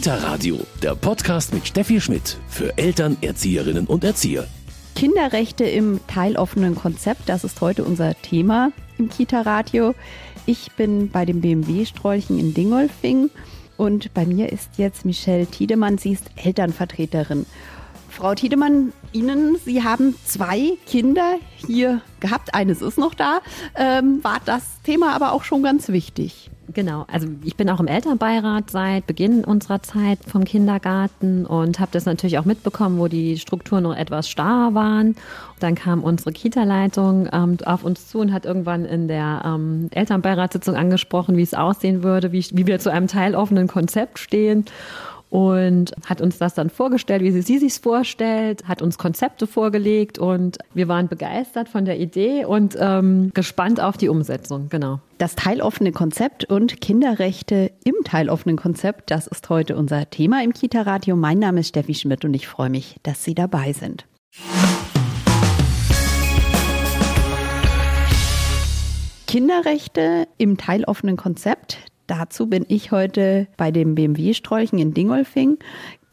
Kita Radio, der Podcast mit Steffi Schmidt für Eltern, Erzieherinnen und Erzieher. Kinderrechte im teiloffenen Konzept, das ist heute unser Thema im Kita Radio. Ich bin bei dem BMW-Strolchen in Dingolfing und bei mir ist jetzt Michelle Tiedemann. Sie ist Elternvertreterin. Frau Tiedemann, Ihnen, Sie haben zwei Kinder hier gehabt. Eines ist noch da. Ähm, war das Thema aber auch schon ganz wichtig? Genau, also ich bin auch im Elternbeirat seit Beginn unserer Zeit vom Kindergarten und habe das natürlich auch mitbekommen, wo die Strukturen noch etwas starr waren. Dann kam unsere Kita-Leitung ähm, auf uns zu und hat irgendwann in der ähm, Elternbeiratssitzung angesprochen, wie es aussehen würde, wie, wie wir zu einem teiloffenen Konzept stehen und hat uns das dann vorgestellt, wie sie, sie sich vorstellt, hat uns Konzepte vorgelegt und wir waren begeistert von der Idee und ähm, gespannt auf die Umsetzung. Genau. Das teiloffene Konzept und Kinderrechte im teiloffenen Konzept, das ist heute unser Thema im Kita-Radio. Mein Name ist Steffi Schmidt und ich freue mich, dass Sie dabei sind. Kinderrechte im teiloffenen Konzept. Dazu bin ich heute bei dem BMW-Strolchen in Dingolfing.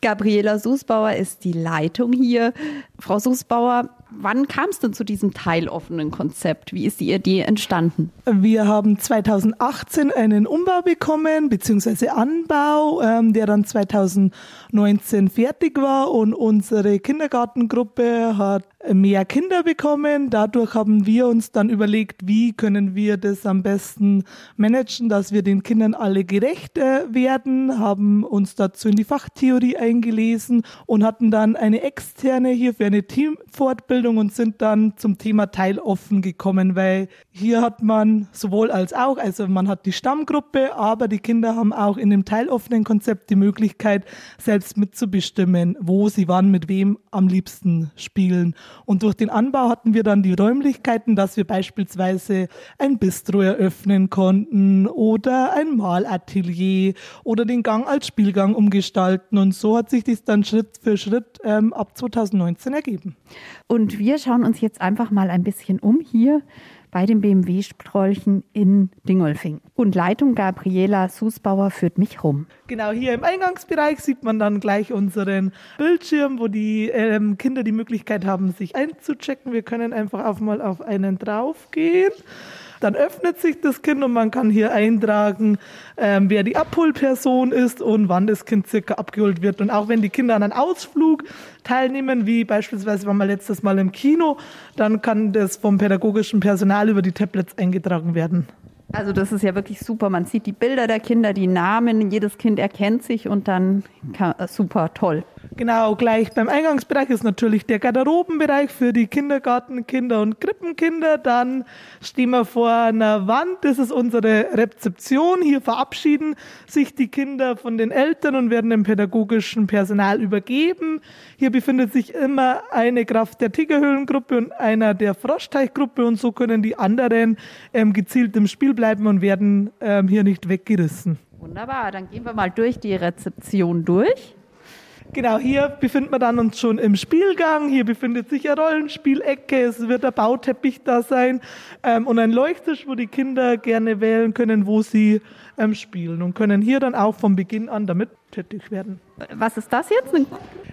Gabriela Susbauer ist die Leitung hier. Frau Susbauer, wann kam es denn zu diesem teiloffenen Konzept? Wie ist die Idee entstanden? Wir haben 2018 einen Umbau bekommen, beziehungsweise Anbau, ähm, der dann 2019 fertig war und unsere Kindergartengruppe hat mehr Kinder bekommen. Dadurch haben wir uns dann überlegt, wie können wir das am besten managen, dass wir den Kindern alle gerecht äh, werden, haben uns dazu in die Fachtheorie eingelesen und hatten dann eine externe hier für eine Teamfortbildung und sind dann zum Thema Teiloffen gekommen, weil hier hat man sowohl als auch, also man hat die Stammgruppe, aber die Kinder haben auch in dem teiloffenen Konzept die Möglichkeit, selbst mitzubestimmen, wo sie wann mit wem am liebsten spielen. Und durch den Anbau hatten wir dann die Räumlichkeiten, dass wir beispielsweise ein Bistro eröffnen konnten oder ein Malatelier oder den Gang als Spielgang umgestalten. Und so hat sich das dann Schritt für Schritt ähm, ab 2019 ergeben. Und wir schauen uns jetzt einfach mal ein bisschen um hier bei dem BMW-Strolchen in Dingolfing. Und Leitung Gabriela Susbauer führt mich rum. Genau, hier im Eingangsbereich sieht man dann gleich unseren Bildschirm, wo die ähm, Kinder die Möglichkeit haben, sich einzuchecken. Wir können einfach auch mal auf einen draufgehen. Dann öffnet sich das Kind und man kann hier eintragen, ähm, wer die Abholperson ist und wann das Kind circa abgeholt wird. Und auch wenn die Kinder an einem Ausflug teilnehmen, wie beispielsweise waren wir letztes Mal im Kino, dann kann das vom pädagogischen Personal über die Tablets eingetragen werden. Also das ist ja wirklich super. Man sieht die Bilder der Kinder, die Namen, jedes Kind erkennt sich und dann kann, super toll. Genau, gleich beim Eingangsbereich ist natürlich der Garderobenbereich für die Kindergartenkinder und Krippenkinder. Dann stehen wir vor einer Wand, das ist unsere Rezeption. Hier verabschieden sich die Kinder von den Eltern und werden dem pädagogischen Personal übergeben. Hier befindet sich immer eine Kraft der Tigerhöhlengruppe und einer der Froschteichgruppe und so können die anderen ähm, gezielt im Spiel bleiben und werden ähm, hier nicht weggerissen. Wunderbar, dann gehen wir mal durch die Rezeption durch. Genau, hier befinden wir dann uns schon im Spielgang. Hier befindet sich eine Rollenspielecke. Es wird ein Bauteppich da sein ähm, und ein Leuchttisch, wo die Kinder gerne wählen können, wo sie ähm, spielen und können hier dann auch von Beginn an damit tätig werden. Was ist das jetzt?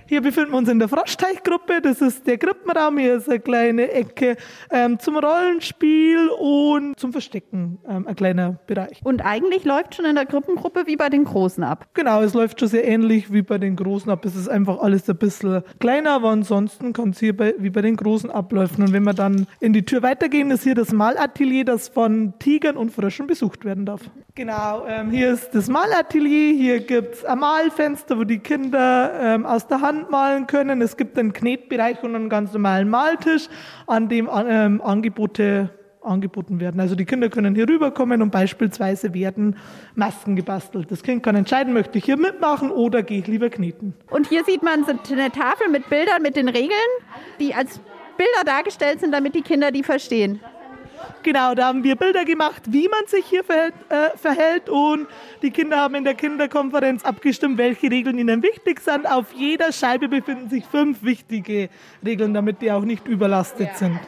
Hier befinden wir uns in der Froschteichgruppe. Das ist der Krippenraum. Hier ist eine kleine Ecke ähm, zum Rollenspiel und zum Verstecken, ähm, ein kleiner Bereich. Und eigentlich läuft schon in der Gruppengruppe wie bei den Großen ab. Genau, es läuft schon sehr ähnlich wie bei den Großen ab. Es ist einfach alles ein bisschen kleiner, aber ansonsten kann es hier bei, wie bei den Großen ablaufen. Und wenn wir dann in die Tür weitergehen, ist hier das Malatelier, das von Tigern und Fröschen besucht werden darf. Genau, ähm, hier ist das Malatelier. Hier gibt es ein Malfenster, wo die Kinder ähm, aus der Hand malen können. Es gibt einen Knetbereich und einen ganz normalen Maltisch, an dem ähm, Angebote angeboten werden. Also die Kinder können hier rüberkommen und beispielsweise werden Masken gebastelt. Das Kind kann entscheiden, möchte ich hier mitmachen oder gehe ich lieber kneten. Und hier sieht man eine Tafel mit Bildern, mit den Regeln, die als Bilder dargestellt sind, damit die Kinder die verstehen. Genau, da haben wir Bilder gemacht, wie man sich hier verhält, äh, verhält und die Kinder haben in der Kinderkonferenz abgestimmt, welche Regeln ihnen wichtig sind. Auf jeder Scheibe befinden sich fünf wichtige Regeln, damit die auch nicht überlastet ja. sind.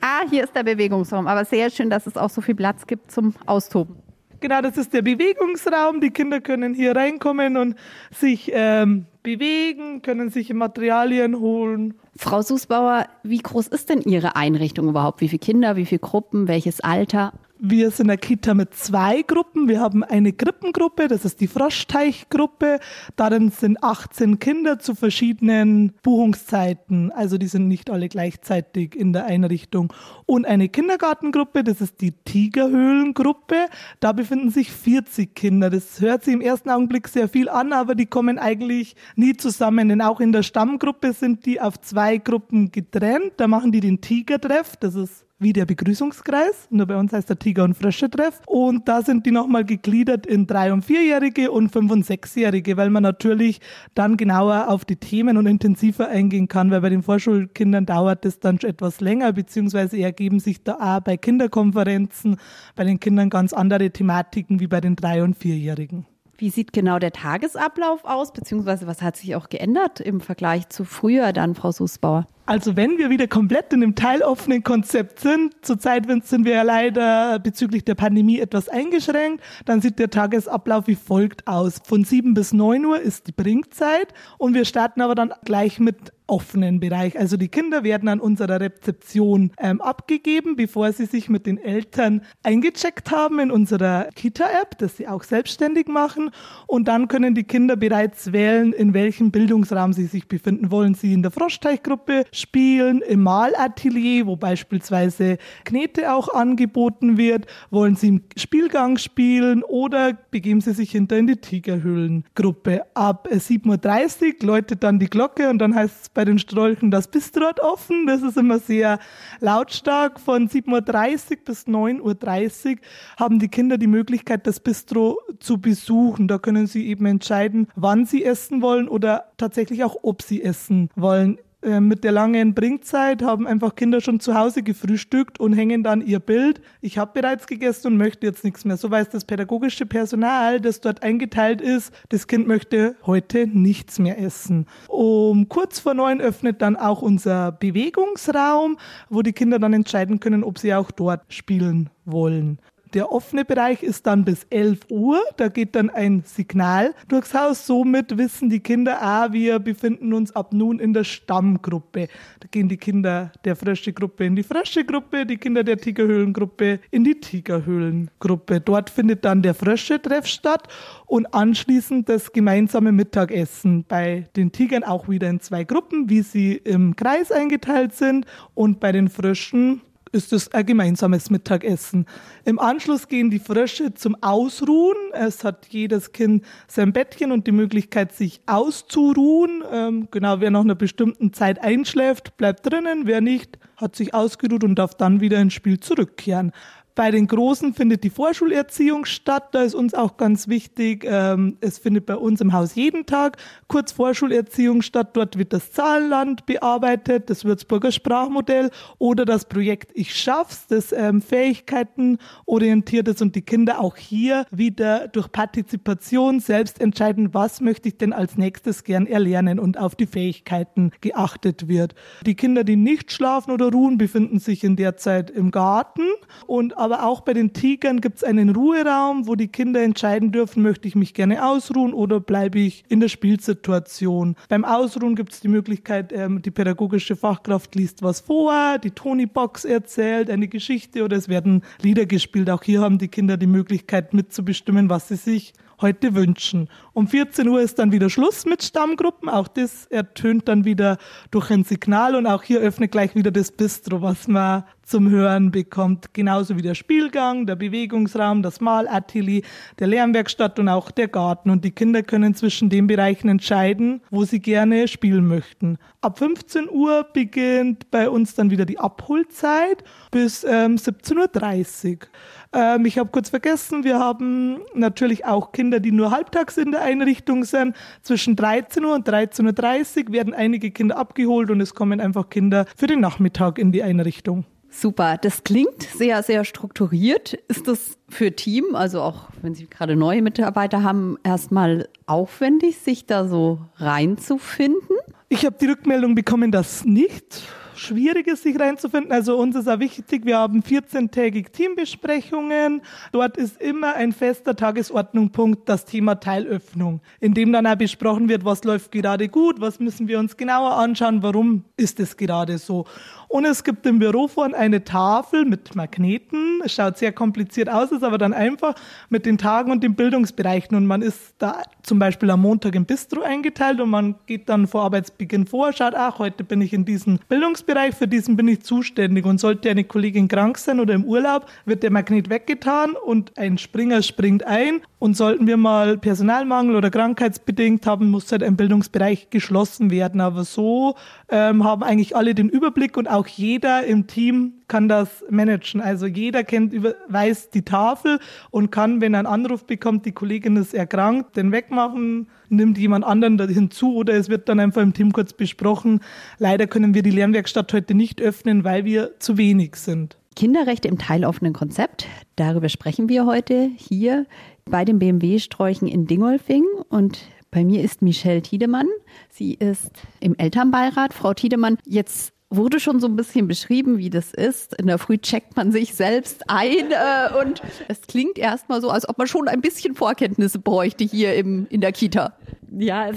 Ah, hier ist der Bewegungsraum, aber sehr schön, dass es auch so viel Platz gibt zum Austoben. Genau, das ist der Bewegungsraum. Die Kinder können hier reinkommen und sich ähm, bewegen, können sich Materialien holen. Frau Susbauer, wie groß ist denn Ihre Einrichtung überhaupt? Wie viele Kinder, wie viele Gruppen, welches Alter? Wir sind eine Kita mit zwei Gruppen. Wir haben eine Krippengruppe, das ist die Froschteichgruppe. Darin sind 18 Kinder zu verschiedenen Buchungszeiten. Also die sind nicht alle gleichzeitig in der Einrichtung. Und eine Kindergartengruppe, das ist die Tigerhöhlengruppe. Da befinden sich 40 Kinder. Das hört sich im ersten Augenblick sehr viel an, aber die kommen eigentlich nie zusammen. Denn auch in der Stammgruppe sind die auf zwei Gruppen getrennt. Da machen die den Tigertreff. Das ist wie der Begrüßungskreis. Nur bei uns heißt der Tiger- und Frösche-Treff. Und da sind die nochmal gegliedert in drei- und vierjährige und fünf- und sechsjährige, weil man natürlich dann genauer auf die Themen und intensiver eingehen kann, weil bei den Vorschulkindern dauert es dann schon etwas länger, beziehungsweise ergeben sich da auch bei Kinderkonferenzen bei den Kindern ganz andere Thematiken wie bei den drei- und vierjährigen. Wie sieht genau der Tagesablauf aus, beziehungsweise was hat sich auch geändert im Vergleich zu früher dann, Frau Susbauer? Also wenn wir wieder komplett in einem teiloffenen Konzept sind, zurzeit sind wir ja leider bezüglich der Pandemie etwas eingeschränkt, dann sieht der Tagesablauf wie folgt aus. Von 7 bis 9 Uhr ist die Bringzeit und wir starten aber dann gleich mit offenen Bereich. Also die Kinder werden an unserer Rezeption ähm, abgegeben, bevor sie sich mit den Eltern eingecheckt haben in unserer Kita-App, das sie auch selbstständig machen. Und dann können die Kinder bereits wählen, in welchem Bildungsraum sie sich befinden. Wollen sie in der Froschteichgruppe spielen, im Malatelier, wo beispielsweise Knete auch angeboten wird? Wollen sie im Spielgang spielen oder begeben sie sich hinter in die Tigerhöhlengruppe? Ab 7.30 Uhr läutet dann die Glocke und dann heißt es bei den Strolchen das Bistro hat offen. Das ist immer sehr lautstark. Von 7.30 Uhr bis 9.30 Uhr haben die Kinder die Möglichkeit, das Bistro zu besuchen. Da können sie eben entscheiden, wann sie essen wollen oder tatsächlich auch, ob sie essen wollen. Äh, mit der langen Bringzeit haben einfach Kinder schon zu Hause gefrühstückt und hängen dann ihr Bild. Ich habe bereits gegessen und möchte jetzt nichts mehr. So weiß das pädagogische Personal, das dort eingeteilt ist, das Kind möchte heute nichts mehr essen. Um kurz vor neun öffnet dann auch unser Bewegungsraum, wo die Kinder dann entscheiden können, ob sie auch dort spielen wollen. Der offene Bereich ist dann bis 11 Uhr. Da geht dann ein Signal durchs Haus. Somit wissen die Kinder, ah, wir befinden uns ab nun in der Stammgruppe. Da gehen die Kinder der Frösche-Gruppe in die Frösche-Gruppe, die Kinder der Tigerhöhlengruppe in die Tigerhöhlengruppe. Dort findet dann der Frösche-Treff statt und anschließend das gemeinsame Mittagessen. Bei den Tigern auch wieder in zwei Gruppen, wie sie im Kreis eingeteilt sind und bei den Fröschen ist es ein gemeinsames Mittagessen. Im Anschluss gehen die Frösche zum Ausruhen. Es hat jedes Kind sein Bettchen und die Möglichkeit, sich auszuruhen. Ähm, genau, wer nach einer bestimmten Zeit einschläft, bleibt drinnen. Wer nicht, hat sich ausgeruht und darf dann wieder ins Spiel zurückkehren. Bei den Großen findet die Vorschulerziehung statt. Da ist uns auch ganz wichtig, ähm, es findet bei uns im Haus jeden Tag kurz Vorschulerziehung statt. Dort wird das Zahlenland bearbeitet, das Würzburger Sprachmodell oder das Projekt Ich schaff's, das ähm, Fähigkeiten orientiert ist und die Kinder auch hier wieder durch Partizipation selbst entscheiden, was möchte ich denn als nächstes gern erlernen und auf die Fähigkeiten geachtet wird. Die Kinder, die nicht schlafen oder ruhen, befinden sich in der Zeit im Garten und aber auch bei den Tigern gibt es einen Ruheraum, wo die Kinder entscheiden dürfen, möchte ich mich gerne ausruhen oder bleibe ich in der Spielsituation. Beim Ausruhen gibt es die Möglichkeit, ähm, die pädagogische Fachkraft liest was vor, die Tony-Box erzählt eine Geschichte oder es werden Lieder gespielt. Auch hier haben die Kinder die Möglichkeit mitzubestimmen, was sie sich heute wünschen. Um 14 Uhr ist dann wieder Schluss mit Stammgruppen. Auch das ertönt dann wieder durch ein Signal und auch hier öffnet gleich wieder das Bistro, was man zum Hören bekommt. Genauso wie der Spielgang, der Bewegungsraum, das Malatelier, der Lernwerkstatt und auch der Garten. Und die Kinder können zwischen den Bereichen entscheiden, wo sie gerne spielen möchten. Ab 15 Uhr beginnt bei uns dann wieder die Abholzeit bis ähm, 17.30 Uhr. Ähm, ich habe kurz vergessen, wir haben natürlich auch Kinder, die nur halbtags in der Einrichtung sind. Zwischen 13 Uhr und 13.30 Uhr werden einige Kinder abgeholt und es kommen einfach Kinder für den Nachmittag in die Einrichtung. Super, das klingt sehr, sehr strukturiert. Ist das für Team, also auch wenn Sie gerade neue Mitarbeiter haben, erstmal aufwendig, sich da so reinzufinden? Ich habe die Rückmeldung bekommen, dass nicht schwierig ist, sich reinzufinden. Also uns ist auch wichtig, wir haben 14-tägig Teambesprechungen. Dort ist immer ein fester Tagesordnungspunkt das Thema Teilöffnung, in dem dann auch besprochen wird, was läuft gerade gut, was müssen wir uns genauer anschauen, warum ist es gerade so. Und es gibt im Büro vorne eine Tafel mit Magneten. Es schaut sehr kompliziert aus, ist aber dann einfach mit den Tagen und den Bildungsbereichen. Und man ist da zum Beispiel am Montag im Bistro eingeteilt und man geht dann vor Arbeitsbeginn vor, schaut, ach, heute bin ich in diesem Bildungsbereich, für diesen bin ich zuständig. Und sollte eine Kollegin krank sein oder im Urlaub, wird der Magnet weggetan und ein Springer springt ein. Und sollten wir mal Personalmangel oder krankheitsbedingt haben, muss halt ein Bildungsbereich geschlossen werden. Aber so ähm, haben eigentlich alle den Überblick und auch jeder im Team kann das managen. Also jeder kennt, über, weiß die Tafel und kann, wenn einen Anruf bekommt, die Kollegin ist erkrankt, den wegmachen, nimmt jemand anderen hinzu oder es wird dann einfach im Team kurz besprochen. Leider können wir die Lernwerkstatt heute nicht öffnen, weil wir zu wenig sind. Kinderrechte im teiloffenen Konzept. Darüber sprechen wir heute hier bei den BMW-Sträuchen in Dingolfing und bei mir ist Michelle Tiedemann. Sie ist im Elternbeirat. Frau Tiedemann, jetzt wurde schon so ein bisschen beschrieben, wie das ist. In der Früh checkt man sich selbst ein äh, und es klingt erstmal so, als ob man schon ein bisschen Vorkenntnisse bräuchte hier im, in der Kita ja,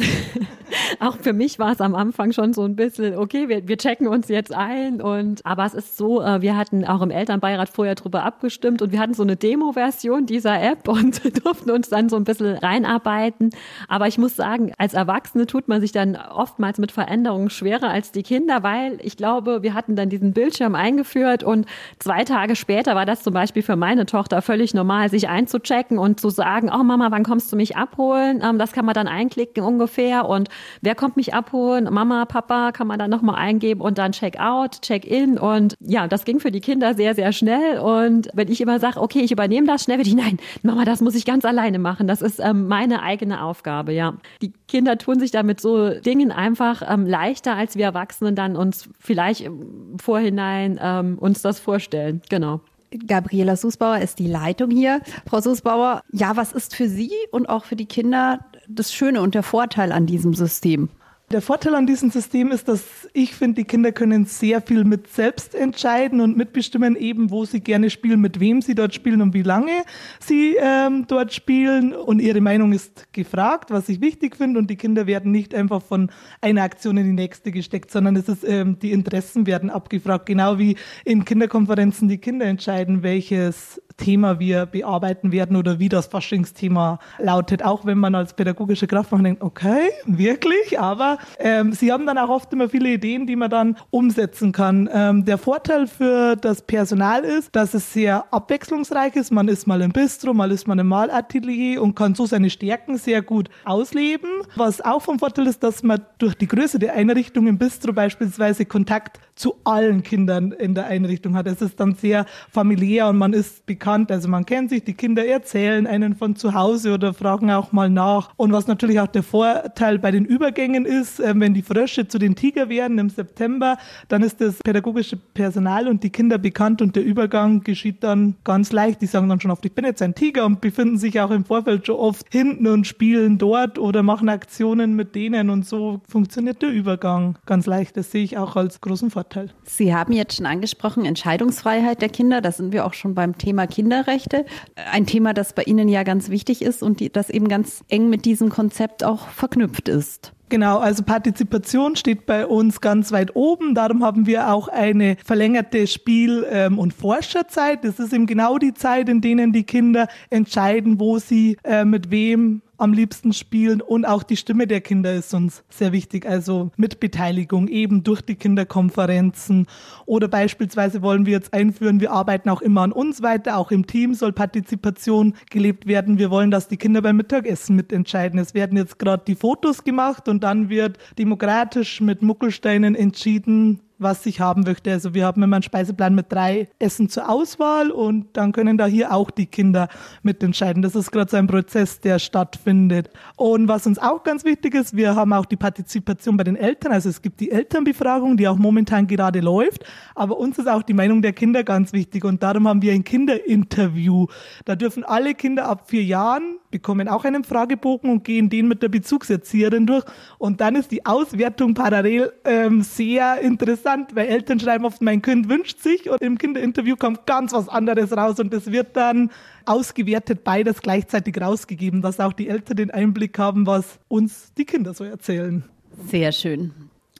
auch für mich war es am Anfang schon so ein bisschen, okay, wir, wir checken uns jetzt ein und, aber es ist so, äh, wir hatten auch im Elternbeirat vorher drüber abgestimmt und wir hatten so eine Demo-Version dieser App und durften uns dann so ein bisschen reinarbeiten. Aber ich muss sagen, als Erwachsene tut man sich dann oftmals mit Veränderungen schwerer als die Kinder, weil ich glaube, wir hatten dann diesen Bildschirm eingeführt und zwei Tage später war das zum Beispiel für meine Tochter völlig normal, sich einzuchecken und zu sagen, oh Mama, wann kommst du mich abholen? Ähm, das kann man dann eigentlich klicken ungefähr und wer kommt mich abholen? Mama, Papa kann man dann nochmal eingeben und dann Check-out, Check-in und ja, das ging für die Kinder sehr, sehr schnell und wenn ich immer sage, okay, ich übernehme das schnell, würde ich, nein, Mama, das muss ich ganz alleine machen, das ist ähm, meine eigene Aufgabe, ja. Die Kinder tun sich damit so Dingen einfach ähm, leichter, als wir Erwachsenen dann uns vielleicht im Vorhinein ähm, uns das vorstellen, genau. Gabriela Susbauer ist die Leitung hier. Frau Susbauer, ja, was ist für Sie und auch für die Kinder das Schöne und der Vorteil an diesem System? Der Vorteil an diesem System ist, dass ich finde, die Kinder können sehr viel mit selbst entscheiden und mitbestimmen, eben wo sie gerne spielen, mit wem sie dort spielen und wie lange sie ähm, dort spielen. Und ihre Meinung ist gefragt, was ich wichtig finde. Und die Kinder werden nicht einfach von einer Aktion in die nächste gesteckt, sondern es ist, ähm, die Interessen werden abgefragt. Genau wie in Kinderkonferenzen die Kinder entscheiden, welches Thema wir bearbeiten werden oder wie das Faschingsthema lautet, auch wenn man als pädagogische Kraftmacher denkt, okay, wirklich, aber ähm, sie haben dann auch oft immer viele Ideen, die man dann umsetzen kann. Ähm, der Vorteil für das Personal ist, dass es sehr abwechslungsreich ist. Man ist mal im Bistro, mal ist man im Malatelier und kann so seine Stärken sehr gut ausleben. Was auch vom Vorteil ist, dass man durch die Größe der Einrichtung im Bistro beispielsweise Kontakt zu allen Kindern in der Einrichtung hat. Es ist dann sehr familiär und man ist bekannt, also man kennt sich, die Kinder erzählen einen von zu Hause oder fragen auch mal nach. Und was natürlich auch der Vorteil bei den Übergängen ist, äh, wenn die Frösche zu den Tiger werden im September, dann ist das pädagogische Personal und die Kinder bekannt und der Übergang geschieht dann ganz leicht. Die sagen dann schon oft, ich bin jetzt ein Tiger und befinden sich auch im Vorfeld schon oft hinten und spielen dort oder machen Aktionen mit denen und so funktioniert der Übergang ganz leicht. Das sehe ich auch als großen Vorteil. Vorteil. Sie haben jetzt schon angesprochen, Entscheidungsfreiheit der Kinder. Da sind wir auch schon beim Thema Kinderrechte. Ein Thema, das bei Ihnen ja ganz wichtig ist und die, das eben ganz eng mit diesem Konzept auch verknüpft ist. Genau, also Partizipation steht bei uns ganz weit oben. Darum haben wir auch eine verlängerte Spiel- ähm, und Forscherzeit. Das ist eben genau die Zeit, in denen die Kinder entscheiden, wo sie äh, mit wem am liebsten spielen und auch die Stimme der Kinder ist uns sehr wichtig, also mit Beteiligung eben durch die Kinderkonferenzen oder beispielsweise wollen wir jetzt einführen, wir arbeiten auch immer an uns weiter, auch im Team soll Partizipation gelebt werden. Wir wollen, dass die Kinder beim Mittagessen mitentscheiden. Es werden jetzt gerade die Fotos gemacht und dann wird demokratisch mit Muckelsteinen entschieden, was ich haben möchte. Also wir haben immer einen Speiseplan mit drei Essen zur Auswahl und dann können da hier auch die Kinder mitentscheiden. Das ist gerade so ein Prozess, der stattfindet. Und was uns auch ganz wichtig ist, wir haben auch die Partizipation bei den Eltern. Also es gibt die Elternbefragung, die auch momentan gerade läuft. Aber uns ist auch die Meinung der Kinder ganz wichtig und darum haben wir ein Kinderinterview. Da dürfen alle Kinder ab vier Jahren bekommen auch einen Fragebogen und gehen den mit der Bezugserzieherin durch. Und dann ist die Auswertung parallel ähm, sehr interessant, weil Eltern schreiben oft, mein Kind wünscht sich und im Kinderinterview kommt ganz was anderes raus und das wird dann ausgewertet, beides gleichzeitig rausgegeben, dass auch die Eltern den Einblick haben, was uns die Kinder so erzählen. Sehr schön.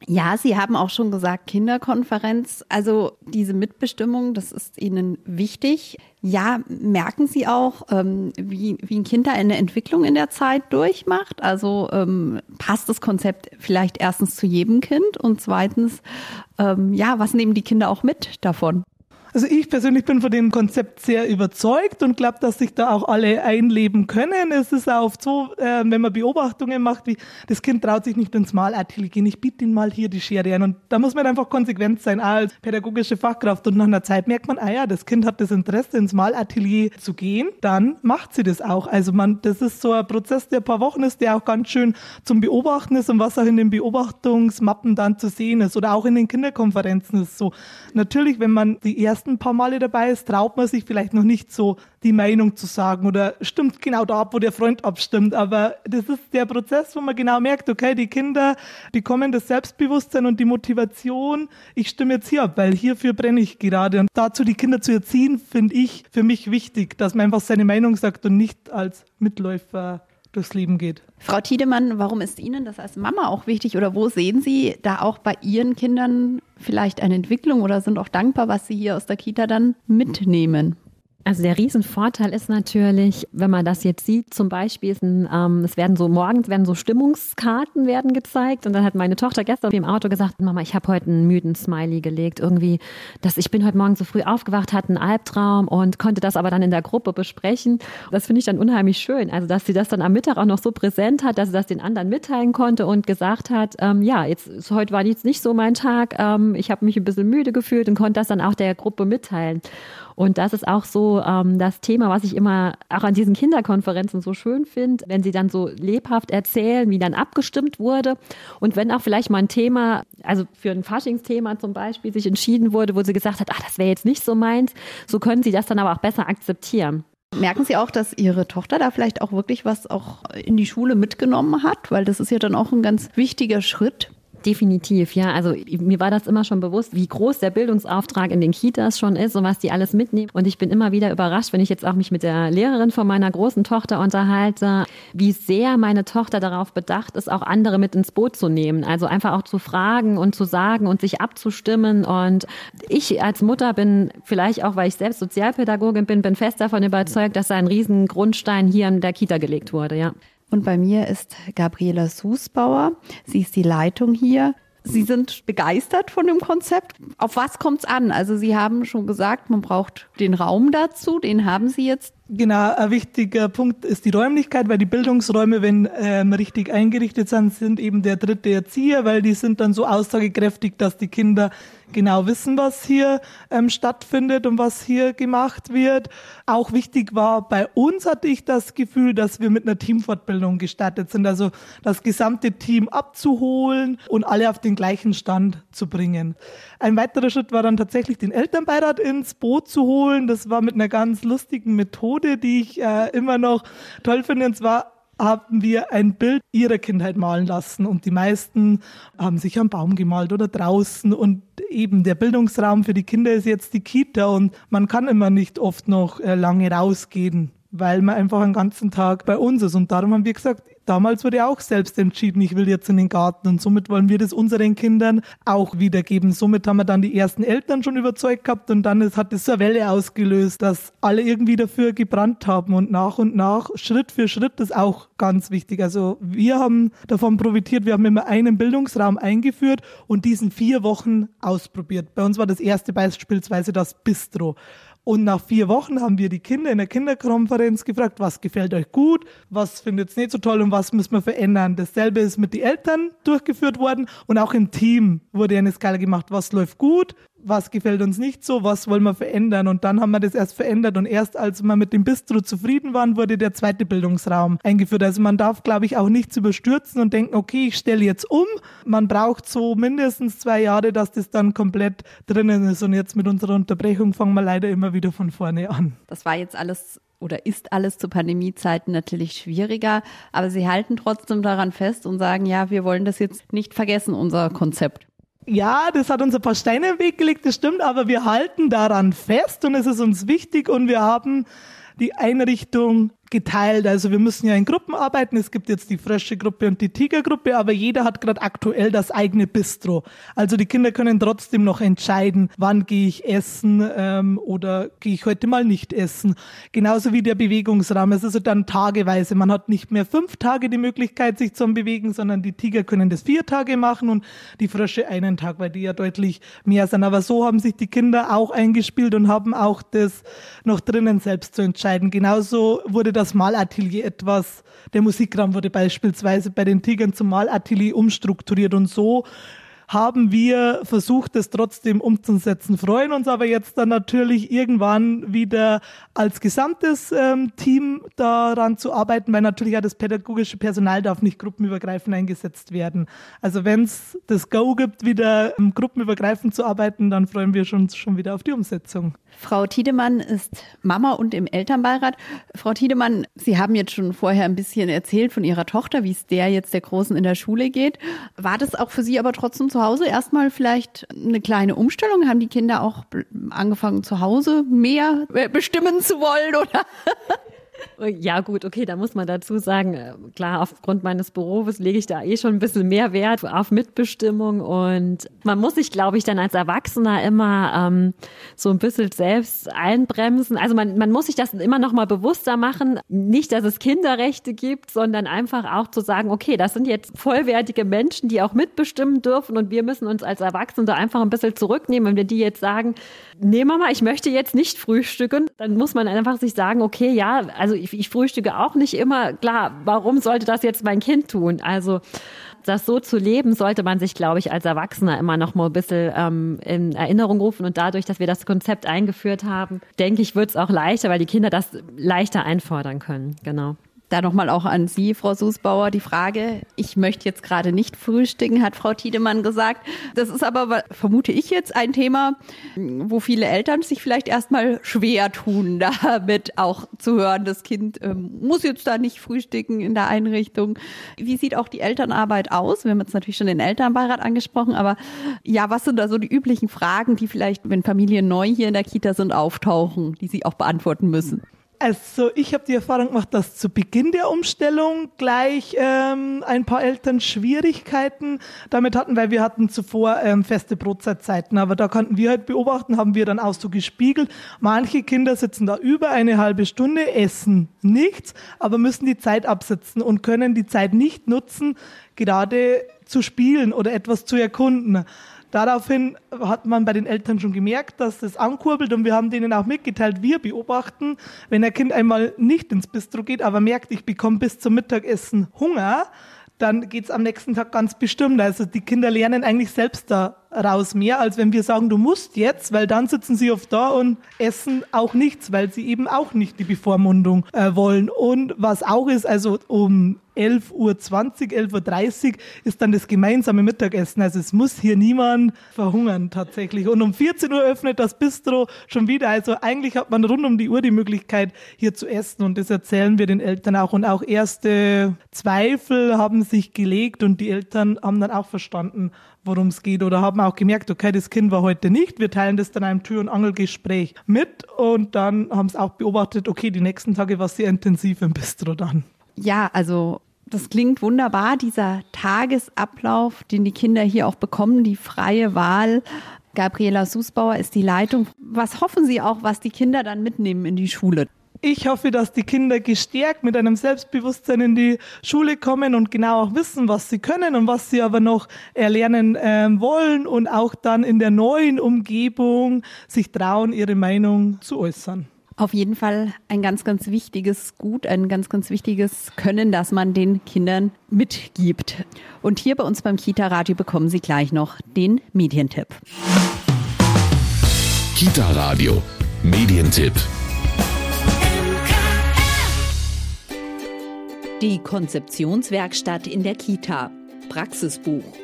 Ja, Sie haben auch schon gesagt, Kinderkonferenz. Also diese Mitbestimmung, das ist Ihnen wichtig. Ja, merken Sie auch, ähm, wie, wie ein Kind da eine Entwicklung in der Zeit durchmacht? Also ähm, passt das Konzept vielleicht erstens zu jedem Kind und zweitens, ähm, ja, was nehmen die Kinder auch mit davon? Also ich persönlich bin von dem Konzept sehr überzeugt und glaube, dass sich da auch alle einleben können. Es ist auch oft so, äh, wenn man Beobachtungen macht, wie das Kind traut sich nicht ins Malatelier gehen, ich biete ihm mal hier die Schere an. Und da muss man einfach konsequent sein, als pädagogische Fachkraft. Und nach einer Zeit merkt man, ah ja, das Kind hat das Interesse, ins Malatelier zu gehen, dann macht sie das auch. Also man, das ist so ein Prozess, der ein paar Wochen ist, der auch ganz schön zum Beobachten ist und was auch in den Beobachtungsmappen dann zu sehen ist. Oder auch in den Kinderkonferenzen ist so. Natürlich, wenn man die ersten ersten paar Male dabei ist, traut man sich vielleicht noch nicht so die Meinung zu sagen oder stimmt genau da ab, wo der Freund abstimmt. Aber das ist der Prozess, wo man genau merkt, okay, die Kinder bekommen das Selbstbewusstsein und die Motivation, ich stimme jetzt hier ab, weil hierfür brenne ich gerade. Und dazu die Kinder zu erziehen, finde ich für mich wichtig, dass man einfach seine Meinung sagt und nicht als Mitläufer durchs Leben geht. Frau Tiedemann, warum ist Ihnen das als Mama auch wichtig oder wo sehen Sie da auch bei Ihren Kindern vielleicht eine Entwicklung oder sind auch dankbar, was Sie hier aus der Kita dann mitnehmen? Also der Riesenvorteil ist natürlich, wenn man das jetzt sieht, zum Beispiel, ein, ähm, es werden so morgens werden so Stimmungskarten werden gezeigt und dann hat meine Tochter gestern im Auto gesagt, Mama, ich habe heute einen müden Smiley gelegt, irgendwie, dass ich bin heute Morgen so früh aufgewacht, hatte einen Albtraum und konnte das aber dann in der Gruppe besprechen. Das finde ich dann unheimlich schön, also dass sie das dann am Mittag auch noch so präsent hat, dass sie das den anderen mitteilen konnte und gesagt hat, ähm, ja, jetzt heute war jetzt nicht so mein Tag, ähm, ich habe mich ein bisschen müde gefühlt und konnte das dann auch der Gruppe mitteilen. Und das ist auch so ähm, das Thema, was ich immer auch an diesen Kinderkonferenzen so schön finde, wenn sie dann so lebhaft erzählen, wie dann abgestimmt wurde. Und wenn auch vielleicht mal ein Thema, also für ein Faschingsthema zum Beispiel, sich entschieden wurde, wo sie gesagt hat, ach, das wäre jetzt nicht so meins, so können sie das dann aber auch besser akzeptieren. Merken Sie auch, dass Ihre Tochter da vielleicht auch wirklich was auch in die Schule mitgenommen hat? Weil das ist ja dann auch ein ganz wichtiger Schritt. Definitiv, ja. Also mir war das immer schon bewusst, wie groß der Bildungsauftrag in den Kitas schon ist und was die alles mitnehmen. Und ich bin immer wieder überrascht, wenn ich jetzt auch mich mit der Lehrerin von meiner großen Tochter unterhalte, wie sehr meine Tochter darauf bedacht ist, auch andere mit ins Boot zu nehmen. Also einfach auch zu fragen und zu sagen und sich abzustimmen. Und ich als Mutter bin vielleicht auch, weil ich selbst Sozialpädagogin bin, bin fest davon überzeugt, dass da ein riesen Grundstein hier in der Kita gelegt wurde, ja. Und bei mir ist Gabriela Susbauer. Sie ist die Leitung hier. Sie sind begeistert von dem Konzept. Auf was kommt es an? Also Sie haben schon gesagt, man braucht den Raum dazu. Den haben Sie jetzt Genau, ein wichtiger Punkt ist die Räumlichkeit, weil die Bildungsräume, wenn ähm, richtig eingerichtet sind, sind eben der dritte Erzieher, weil die sind dann so aussagekräftig, dass die Kinder genau wissen, was hier ähm, stattfindet und was hier gemacht wird. Auch wichtig war, bei uns hatte ich das Gefühl, dass wir mit einer Teamfortbildung gestartet sind, also das gesamte Team abzuholen und alle auf den gleichen Stand zu bringen. Ein weiterer Schritt war dann tatsächlich den Elternbeirat ins Boot zu holen. Das war mit einer ganz lustigen Methode Methode, die ich äh, immer noch toll finde. Und zwar haben wir ein Bild ihrer Kindheit malen lassen und die meisten haben sich am Baum gemalt oder draußen und eben der Bildungsraum für die Kinder ist jetzt die Kita und man kann immer nicht oft noch äh, lange rausgehen, weil man einfach einen ganzen Tag bei uns ist und darum haben wir gesagt, Damals wurde auch selbst entschieden, ich will jetzt in den Garten und somit wollen wir das unseren Kindern auch wiedergeben. Somit haben wir dann die ersten Eltern schon überzeugt gehabt und dann hat es so eine Welle ausgelöst, dass alle irgendwie dafür gebrannt haben und nach und nach, Schritt für Schritt, ist auch ganz wichtig. Also wir haben davon profitiert, wir haben immer einen Bildungsraum eingeführt und diesen vier Wochen ausprobiert. Bei uns war das erste beispielsweise das Bistro. Und nach vier Wochen haben wir die Kinder in der Kinderkonferenz gefragt, was gefällt euch gut, was findet ihr nicht so toll und was müssen wir verändern. Dasselbe ist mit den Eltern durchgeführt worden und auch im Team wurde eine Skala gemacht, was läuft gut, was gefällt uns nicht so, was wollen wir verändern. Und dann haben wir das erst verändert. Und erst als wir mit dem Bistro zufrieden waren, wurde der zweite Bildungsraum eingeführt. Also man darf, glaube ich, auch nichts überstürzen und denken, okay, ich stelle jetzt um. Man braucht so mindestens zwei Jahre, dass das dann komplett drinnen ist. Und jetzt mit unserer Unterbrechung fangen wir leider immer wieder von vorne an. Das war jetzt alles oder ist alles zu Pandemiezeiten natürlich schwieriger, aber Sie halten trotzdem daran fest und sagen, ja, wir wollen das jetzt nicht vergessen, unser Konzept. Ja, das hat uns ein paar Steine im Weg gelegt, das stimmt, aber wir halten daran fest und es ist uns wichtig und wir haben die Einrichtung geteilt. Also wir müssen ja in Gruppen arbeiten. Es gibt jetzt die Frösche-Gruppe und die Tiger-Gruppe, aber jeder hat gerade aktuell das eigene Bistro. Also die Kinder können trotzdem noch entscheiden, wann gehe ich essen ähm, oder gehe ich heute mal nicht essen. Genauso wie der Bewegungsraum. Es ist dann tageweise. Man hat nicht mehr fünf Tage die Möglichkeit, sich zu bewegen, sondern die Tiger können das vier Tage machen und die Frösche einen Tag, weil die ja deutlich mehr sind. Aber so haben sich die Kinder auch eingespielt und haben auch das noch drinnen selbst zu entscheiden. Genauso wurde das das Malatelier etwas, der Musikraum wurde beispielsweise bei den Tigern zum Malatelier umstrukturiert und so haben wir versucht, es trotzdem umzusetzen, freuen uns aber jetzt dann natürlich irgendwann wieder als gesamtes ähm, Team daran zu arbeiten, weil natürlich ja das pädagogische Personal darf nicht gruppenübergreifend eingesetzt werden. Also wenn es das Go gibt, wieder ähm, gruppenübergreifend zu arbeiten, dann freuen wir uns schon wieder auf die Umsetzung. Frau Tiedemann ist Mama und im Elternbeirat. Frau Tiedemann, Sie haben jetzt schon vorher ein bisschen erzählt von Ihrer Tochter, wie es der jetzt der Großen in der Schule geht. War das auch für Sie aber trotzdem zu Hause erstmal vielleicht eine kleine Umstellung? Haben die Kinder auch angefangen zu Hause mehr bestimmen zu wollen oder? Ja, gut, okay, da muss man dazu sagen, äh, klar, aufgrund meines Berufes lege ich da eh schon ein bisschen mehr Wert auf Mitbestimmung und man muss sich, glaube ich, dann als Erwachsener immer ähm, so ein bisschen selbst einbremsen. Also man, man muss sich das immer noch mal bewusster machen. Nicht, dass es Kinderrechte gibt, sondern einfach auch zu sagen, okay, das sind jetzt vollwertige Menschen, die auch mitbestimmen dürfen und wir müssen uns als Erwachsene einfach ein bisschen zurücknehmen. Wenn wir die jetzt sagen, nee Mama, ich möchte jetzt nicht frühstücken, dann muss man einfach sich sagen, okay, ja, also ich, ich frühstücke auch nicht immer. Klar, warum sollte das jetzt mein Kind tun? Also das so zu leben, sollte man sich, glaube ich, als Erwachsener immer noch mal ein bisschen ähm, in Erinnerung rufen. Und dadurch, dass wir das Konzept eingeführt haben, denke ich, wird es auch leichter, weil die Kinder das leichter einfordern können. Genau. Da nochmal auch an Sie, Frau Susbauer, die Frage, ich möchte jetzt gerade nicht frühstücken, hat Frau Tiedemann gesagt. Das ist aber, vermute ich jetzt, ein Thema, wo viele Eltern sich vielleicht erstmal schwer tun, damit auch zu hören, das Kind ähm, muss jetzt da nicht frühstücken in der Einrichtung. Wie sieht auch die Elternarbeit aus? Wir haben jetzt natürlich schon den Elternbeirat angesprochen, aber ja, was sind da so die üblichen Fragen, die vielleicht, wenn Familien neu hier in der Kita sind, auftauchen, die Sie auch beantworten müssen? Also ich habe die Erfahrung gemacht, dass zu Beginn der Umstellung gleich ähm, ein paar Eltern Schwierigkeiten damit hatten, weil wir hatten zuvor ähm, feste Brotzeitzeiten. Aber da konnten wir halt beobachten, haben wir dann auch so gespiegelt. Manche Kinder sitzen da über eine halbe Stunde, essen nichts, aber müssen die Zeit absitzen und können die Zeit nicht nutzen, gerade zu spielen oder etwas zu erkunden. Daraufhin hat man bei den Eltern schon gemerkt, dass das ankurbelt und wir haben denen auch mitgeteilt, wir beobachten, wenn ein Kind einmal nicht ins Bistro geht, aber merkt, ich bekomme bis zum Mittagessen Hunger, dann geht es am nächsten Tag ganz bestimmt. Also die Kinder lernen eigentlich selbst daraus mehr, als wenn wir sagen, du musst jetzt, weil dann sitzen sie oft da und essen auch nichts, weil sie eben auch nicht die Bevormundung äh, wollen. Und was auch ist, also um 11.20 Uhr, 11.30 Uhr ist dann das gemeinsame Mittagessen. Also es muss hier niemand verhungern tatsächlich. Und um 14 Uhr öffnet das Bistro schon wieder. Also eigentlich hat man rund um die Uhr die Möglichkeit, hier zu essen. Und das erzählen wir den Eltern auch. Und auch erste Zweifel haben sich gelegt und die Eltern haben dann auch verstanden, worum es geht oder haben auch gemerkt, okay, das Kind war heute nicht. Wir teilen das dann einem Tür- und Angelgespräch mit und dann haben es auch beobachtet, okay, die nächsten Tage war es sehr intensiv im Bistro dann. Ja, also das klingt wunderbar, dieser Tagesablauf, den die Kinder hier auch bekommen, die freie Wahl. Gabriela Susbauer ist die Leitung. Was hoffen Sie auch, was die Kinder dann mitnehmen in die Schule? Ich hoffe, dass die Kinder gestärkt mit einem Selbstbewusstsein in die Schule kommen und genau auch wissen, was sie können und was sie aber noch erlernen äh, wollen und auch dann in der neuen Umgebung sich trauen, ihre Meinung zu äußern. Auf jeden Fall ein ganz, ganz wichtiges Gut, ein ganz, ganz wichtiges Können, das man den Kindern mitgibt. Und hier bei uns beim Kita-Radio bekommen Sie gleich noch den Medientipp. Kita-Radio, Medientipp. Die Konzeptionswerkstatt in der Kita. Praxisbuch.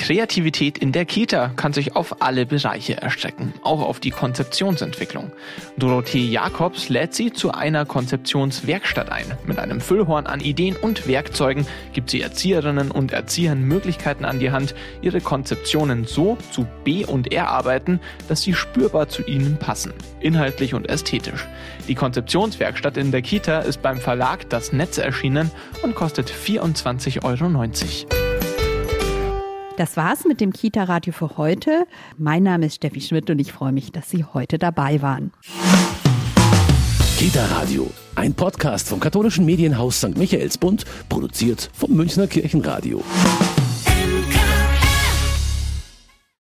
Kreativität in der Kita kann sich auf alle Bereiche erstrecken, auch auf die Konzeptionsentwicklung. Dorothee Jakobs lädt sie zu einer Konzeptionswerkstatt ein. Mit einem Füllhorn an Ideen und Werkzeugen gibt sie Erzieherinnen und Erziehern Möglichkeiten an die Hand, ihre Konzeptionen so zu B- und R-arbeiten, dass sie spürbar zu ihnen passen, inhaltlich und ästhetisch. Die Konzeptionswerkstatt in der Kita ist beim Verlag Das Netz erschienen und kostet 24,90 Euro. Das war's mit dem Kita-Radio für heute. Mein Name ist Steffi Schmidt und ich freue mich, dass Sie heute dabei waren. Kita Radio, ein Podcast vom katholischen Medienhaus St. Michaelsbund, produziert vom Münchner Kirchenradio.